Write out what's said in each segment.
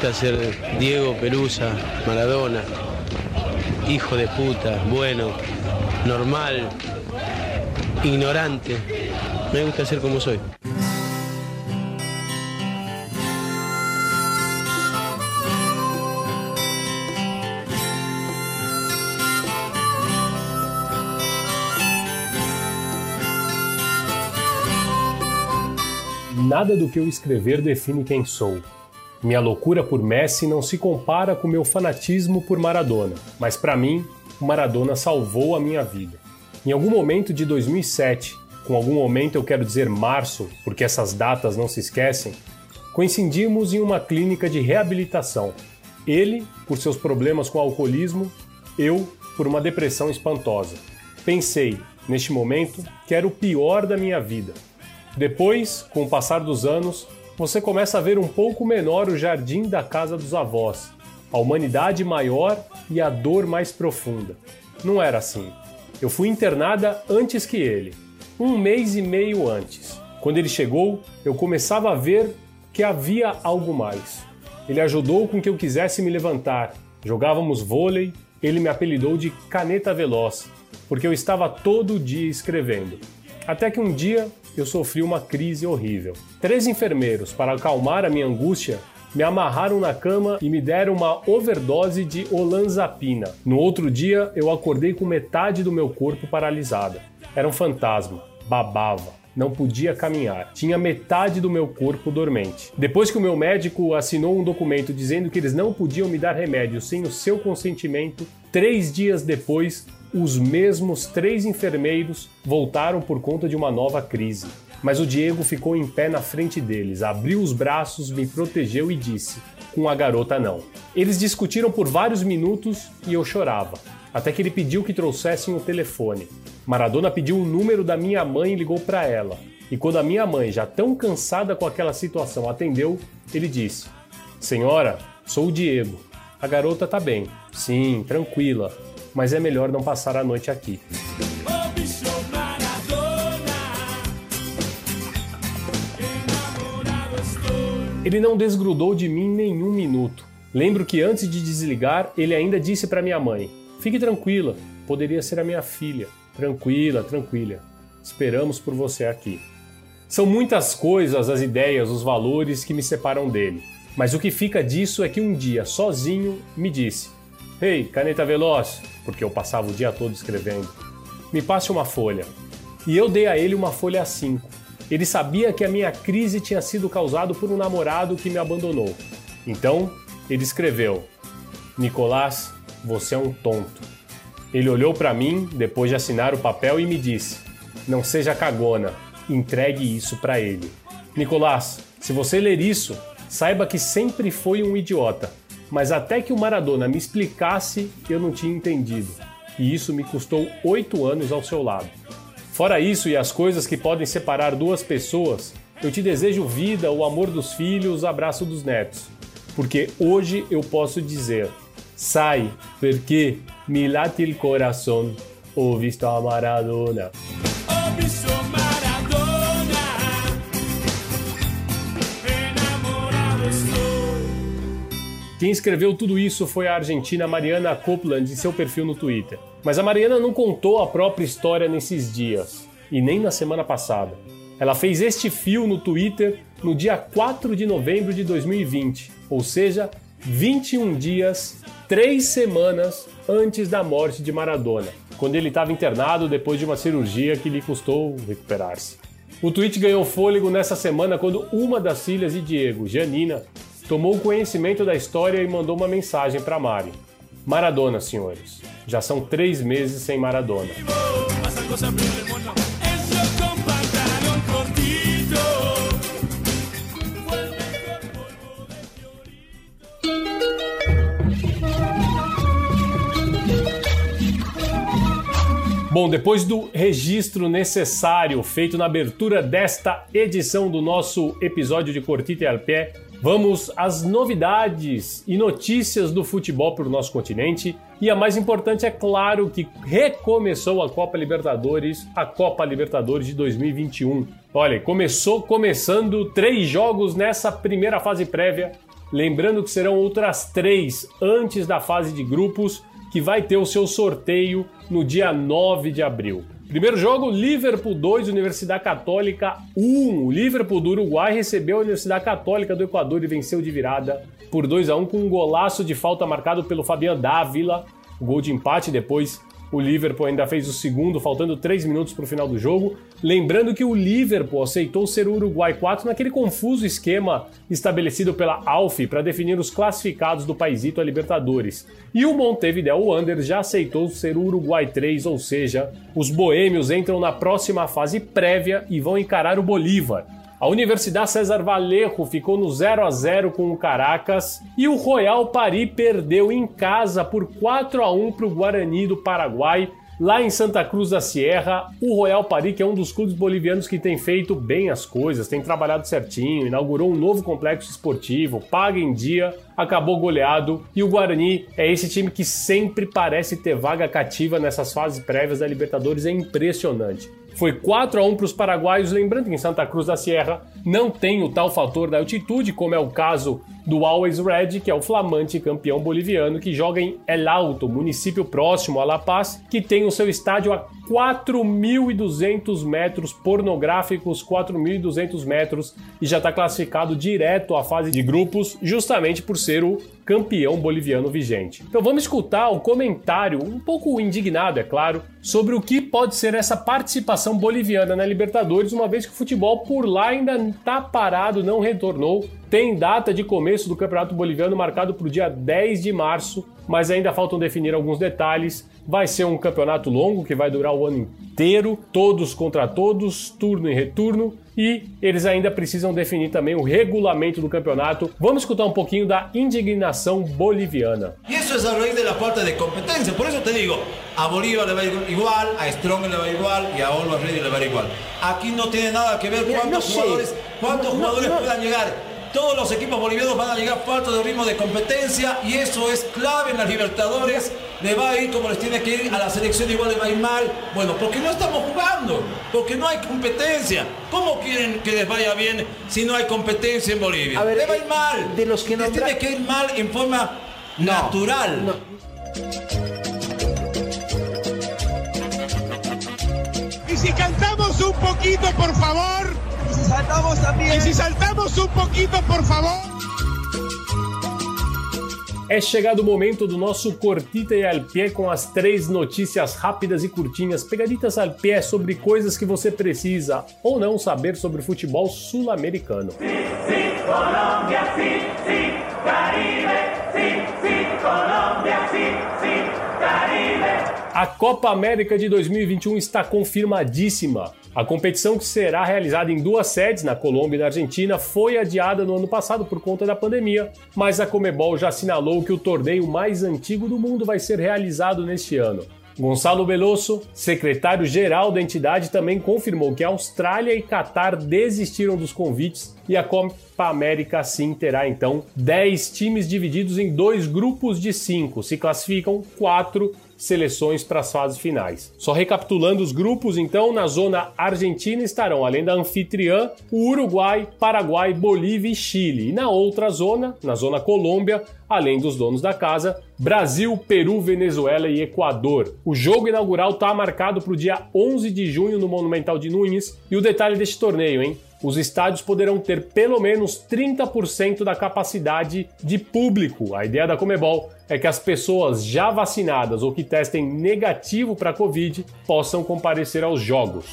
Gusta ser Diego Pelusa, Maradona, hijo de puta, bueno, normal, ignorante. Me gusta ser como soy. Nada do que eu escrever define quem sou. Minha loucura por Messi não se compara com meu fanatismo por Maradona, mas para mim, o Maradona salvou a minha vida. Em algum momento de 2007, com algum momento eu quero dizer março, porque essas datas não se esquecem, coincidimos em uma clínica de reabilitação. Ele, por seus problemas com alcoolismo, eu, por uma depressão espantosa. Pensei, neste momento, que era o pior da minha vida. Depois, com o passar dos anos, você começa a ver um pouco menor o jardim da casa dos avós, a humanidade maior e a dor mais profunda. Não era assim. Eu fui internada antes que ele, um mês e meio antes. Quando ele chegou, eu começava a ver que havia algo mais. Ele ajudou com que eu quisesse me levantar. Jogávamos vôlei, ele me apelidou de Caneta Veloz, porque eu estava todo dia escrevendo. Até que um dia eu sofri uma crise horrível. Três enfermeiros, para acalmar a minha angústia, me amarraram na cama e me deram uma overdose de olanzapina. No outro dia, eu acordei com metade do meu corpo paralisada. Era um fantasma, babava, não podia caminhar. Tinha metade do meu corpo dormente. Depois que o meu médico assinou um documento dizendo que eles não podiam me dar remédio sem o seu consentimento, três dias depois os mesmos três enfermeiros voltaram por conta de uma nova crise. Mas o Diego ficou em pé na frente deles, abriu os braços, me protegeu e disse: Com a garota não. Eles discutiram por vários minutos e eu chorava, até que ele pediu que trouxessem o telefone. Maradona pediu o número da minha mãe e ligou para ela. E quando a minha mãe, já tão cansada com aquela situação, atendeu, ele disse: Senhora, sou o Diego. A garota tá bem. Sim, tranquila mas é melhor não passar a noite aqui. Ele não desgrudou de mim nenhum minuto. Lembro que antes de desligar, ele ainda disse para minha mãe: Fique tranquila, poderia ser a minha filha. Tranquila, tranquila. Esperamos por você aqui. São muitas coisas, as ideias, os valores que me separam dele. Mas o que fica disso é que um dia, sozinho, me disse: Ei, caneta veloz, porque eu passava o dia todo escrevendo, me passe uma folha. E eu dei a ele uma folha A5. Ele sabia que a minha crise tinha sido causada por um namorado que me abandonou. Então, ele escreveu: Nicolás, você é um tonto. Ele olhou para mim depois de assinar o papel e me disse: Não seja cagona, entregue isso para ele. Nicolás, se você ler isso, saiba que sempre foi um idiota mas até que o Maradona me explicasse, eu não tinha entendido. E isso me custou oito anos ao seu lado. Fora isso e as coisas que podem separar duas pessoas, eu te desejo vida, o amor dos filhos, o abraço dos netos. Porque hoje eu posso dizer: sai, porque me late il coração, ho visto a Maradona. Quem escreveu tudo isso foi a argentina Mariana Copland em seu perfil no Twitter. Mas a Mariana não contou a própria história nesses dias, e nem na semana passada. Ela fez este fio no Twitter no dia 4 de novembro de 2020, ou seja, 21 dias, 3 semanas antes da morte de Maradona, quando ele estava internado depois de uma cirurgia que lhe custou recuperar-se. O tweet ganhou fôlego nessa semana quando uma das filhas de Diego, Janina, tomou conhecimento da história e mandou uma mensagem para Mari. Maradona, senhores. Já são três meses sem Maradona. Bom, depois do registro necessário feito na abertura desta edição do nosso episódio de Cortita e al Pé, vamos às novidades e notícias do futebol para o nosso continente. E a mais importante é claro que recomeçou a Copa Libertadores, a Copa Libertadores de 2021. Olha, começou começando três jogos nessa primeira fase prévia. Lembrando que serão outras três antes da fase de grupos que vai ter o seu sorteio no dia 9 de abril. Primeiro jogo, Liverpool 2, Universidade Católica 1. O Liverpool do Uruguai recebeu a Universidade Católica do Equador e venceu de virada por 2 a 1 com um golaço de falta marcado pelo Fabian Dávila. Gol de empate depois o Liverpool ainda fez o segundo, faltando 3 minutos para o final do jogo. Lembrando que o Liverpool aceitou ser o Uruguai 4 naquele confuso esquema estabelecido pela ALF para definir os classificados do paísito a Libertadores. E o Montevideo Wanderers já aceitou ser o Uruguai 3, ou seja, os boêmios entram na próxima fase prévia e vão encarar o Bolívar. A Universidade César Vallejo ficou no 0 a 0 com o Caracas e o Royal Paris perdeu em casa por 4 a 1 para o Guarani do Paraguai. Lá em Santa Cruz da Sierra, o Royal Paris, que é um dos clubes bolivianos que tem feito bem as coisas, tem trabalhado certinho, inaugurou um novo complexo esportivo, paga em dia, acabou goleado. E o Guarani é esse time que sempre parece ter vaga cativa nessas fases prévias da Libertadores, é impressionante. Foi 4 a 1 para os paraguaios, lembrando que em Santa Cruz da Sierra não tem o tal fator da altitude, como é o caso do Always Red, que é o flamante campeão boliviano que joga em El Alto, município próximo a La Paz, que tem o seu estádio a 4.200 metros pornográficos, 4.200 metros, e já está classificado direto à fase de grupos, justamente por ser o campeão boliviano vigente. Então vamos escutar o comentário, um pouco indignado, é claro, sobre o que pode ser essa participação boliviana na Libertadores, uma vez que o futebol por lá ainda está parado, não retornou. Tem data de começo do Campeonato Boliviano marcado para o dia 10 de março, mas ainda faltam definir alguns detalhes. Vai ser um campeonato longo que vai durar o ano inteiro, todos contra todos, turno e retorno, e eles ainda precisam definir também o regulamento do campeonato. Vamos escutar um pouquinho da indignação boliviana. E isso é a raíz da falta de competência. Por isso te digo, a Bolívar le va igual, a Strong le va igual y a Alba Ready le va igual. Aquí no tiene nada que ver cuántos jugadores, cuántos jugadores puedan llegar. Todos los equipos bolivianos van a llegar falto de ritmo de competencia y eso es clave en las Libertadores. Le va a ir como les tiene que ir a la selección, igual le va a ir mal. Bueno, porque no estamos jugando, porque no hay competencia. ¿Cómo quieren que les vaya bien si no hay competencia en Bolivia? A ver, le va a ir eh, mal. De los que les tiene que ir mal en forma natural. Y si cantamos un poquito, por favor. Saltamos también. E se saltamos um pouquinho, por favor. É chegado o momento do nosso Cortita e al pé com as três notícias rápidas e curtinhas, pegaditas al pé sobre coisas que você precisa ou não saber sobre o futebol sul-americano. Sim, sim, Colômbia, sim, sim, Caribe, sim, sim, Colômbia, sim. A Copa América de 2021 está confirmadíssima. A competição, que será realizada em duas sedes, na Colômbia e na Argentina, foi adiada no ano passado por conta da pandemia, mas a Comebol já assinalou que o torneio mais antigo do mundo vai ser realizado neste ano. Gonçalo Veloso, secretário-geral da entidade, também confirmou que a Austrália e Catar desistiram dos convites e a Copa América sim terá então 10 times divididos em dois grupos de cinco. Se classificam quatro seleções para as fases finais. Só recapitulando os grupos, então, na zona argentina estarão, além da anfitriã, o Uruguai, Paraguai, Bolívia e Chile. E na outra zona, na zona Colômbia, além dos donos da casa, Brasil, Peru, Venezuela e Equador. O jogo inaugural está marcado para o dia 11 de junho no Monumental de Nunes. E o detalhe deste torneio, hein? Os estádios poderão ter pelo menos 30% da capacidade de público. A ideia da Comebol é que as pessoas já vacinadas ou que testem negativo para a Covid possam comparecer aos jogos.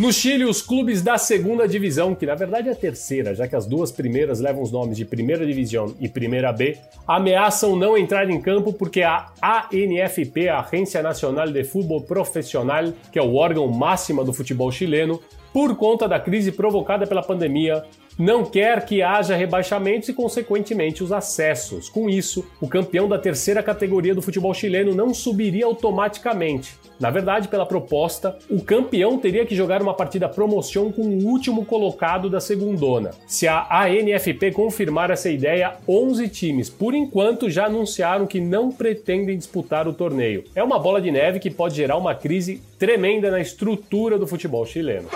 No Chile, os clubes da segunda divisão, que na verdade é a terceira, já que as duas primeiras levam os nomes de Primeira Divisão e Primeira B, ameaçam não entrar em campo porque a ANFP, a Agência Nacional de Futebol Profissional, que é o órgão máximo do futebol chileno, por conta da crise provocada pela pandemia, não quer que haja rebaixamentos e, consequentemente, os acessos. Com isso, o campeão da terceira categoria do futebol chileno não subiria automaticamente. Na verdade, pela proposta, o campeão teria que jogar uma partida promoção com o último colocado da segundona. Se a ANFP confirmar essa ideia, 11 times, por enquanto, já anunciaram que não pretendem disputar o torneio. É uma bola de neve que pode gerar uma crise tremenda na estrutura do futebol chileno.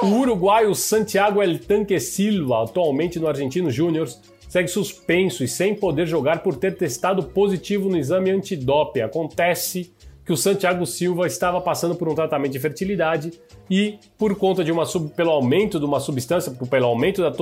O uruguaio Santiago El Tanque Silva, atualmente no Argentino Júnior, segue suspenso e sem poder jogar por ter testado positivo no exame antidoping. Acontece que o Santiago Silva estava passando por um tratamento de fertilidade e, por conta de uma sub, pelo aumento de uma substância, pelo aumento da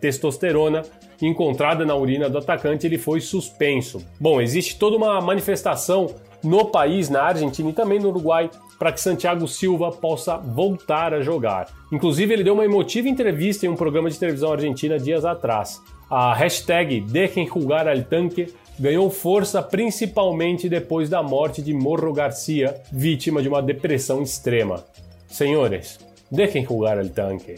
testosterona encontrada na urina do atacante, ele foi suspenso. Bom, existe toda uma manifestação no país, na Argentina e também no Uruguai, para que Santiago Silva possa voltar a jogar. Inclusive, ele deu uma emotiva entrevista em um programa de televisão argentina dias atrás. A hashtag Dejen Jugar al Tanque ganhou força principalmente depois da morte de Morro Garcia, vítima de uma depressão extrema. Senhores, dejen jugar al tanque.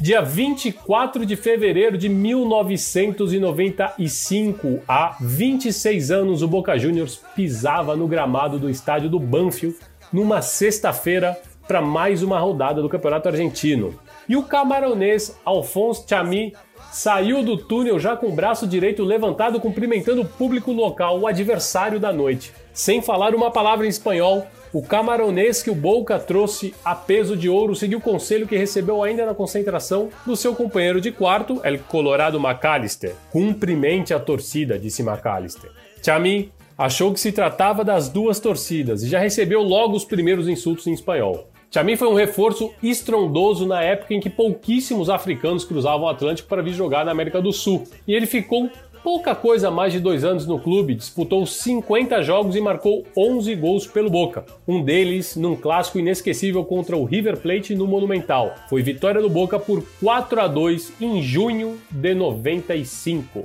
Dia 24 de fevereiro de 1995, há 26 anos, o Boca Juniors pisava no gramado do estádio do Banfield numa sexta-feira para mais uma rodada do Campeonato Argentino. E o camaronês Alphonse Chami saiu do túnel já com o braço direito levantado, cumprimentando o público local, o adversário da noite. Sem falar uma palavra em espanhol, o camaronês que o Boca trouxe a peso de ouro seguiu o conselho que recebeu ainda na concentração do seu companheiro de quarto, El Colorado McAllister. Cumprimente a torcida, disse McAllister. Chami achou que se tratava das duas torcidas e já recebeu logo os primeiros insultos em espanhol. Chami foi um reforço estrondoso na época em que pouquíssimos africanos cruzavam o Atlântico para vir jogar na América do Sul, e ele ficou pouca coisa mais de dois anos no clube, disputou 50 jogos e marcou 11 gols pelo Boca. Um deles num clássico inesquecível contra o River Plate no Monumental. Foi vitória do Boca por 4 a 2 em junho de 95.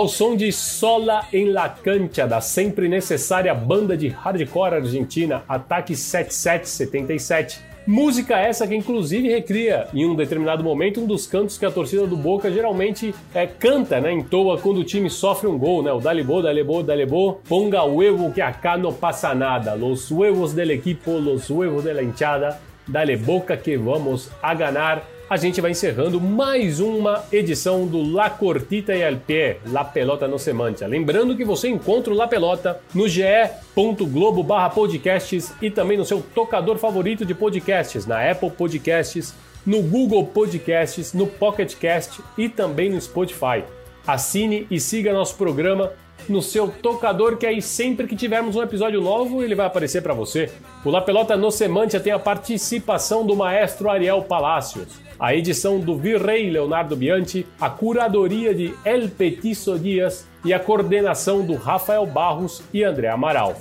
Ao som de Sola em la Cancha, da sempre necessária banda de hardcore argentina Ataque 7777. Música essa que inclusive recria, em um determinado momento, um dos cantos que a torcida do Boca geralmente é, canta, né, em toa quando o time sofre um gol, né? O Dalibô, Dalibô, Dalibô, ponga huevo que acá no passa nada. Los huevos del equipo, los huevos de la hinchada, dale boca que vamos a ganar a gente vai encerrando mais uma edição do La Cortita e al La Pelota no Semantia. Lembrando que você encontra o La Pelota no ge.globo podcasts e também no seu tocador favorito de podcasts, na Apple Podcasts, no Google Podcasts, no Pocket Cast e também no Spotify. Assine e siga nosso programa no seu tocador, que aí sempre que tivermos um episódio novo, ele vai aparecer para você. O La Pelota no Semantia tem a participação do maestro Ariel Palacios a edição do Virrei Leonardo Bianchi, a curadoria de El Petiço Dias e a coordenação do Rafael Barros e André Amaral.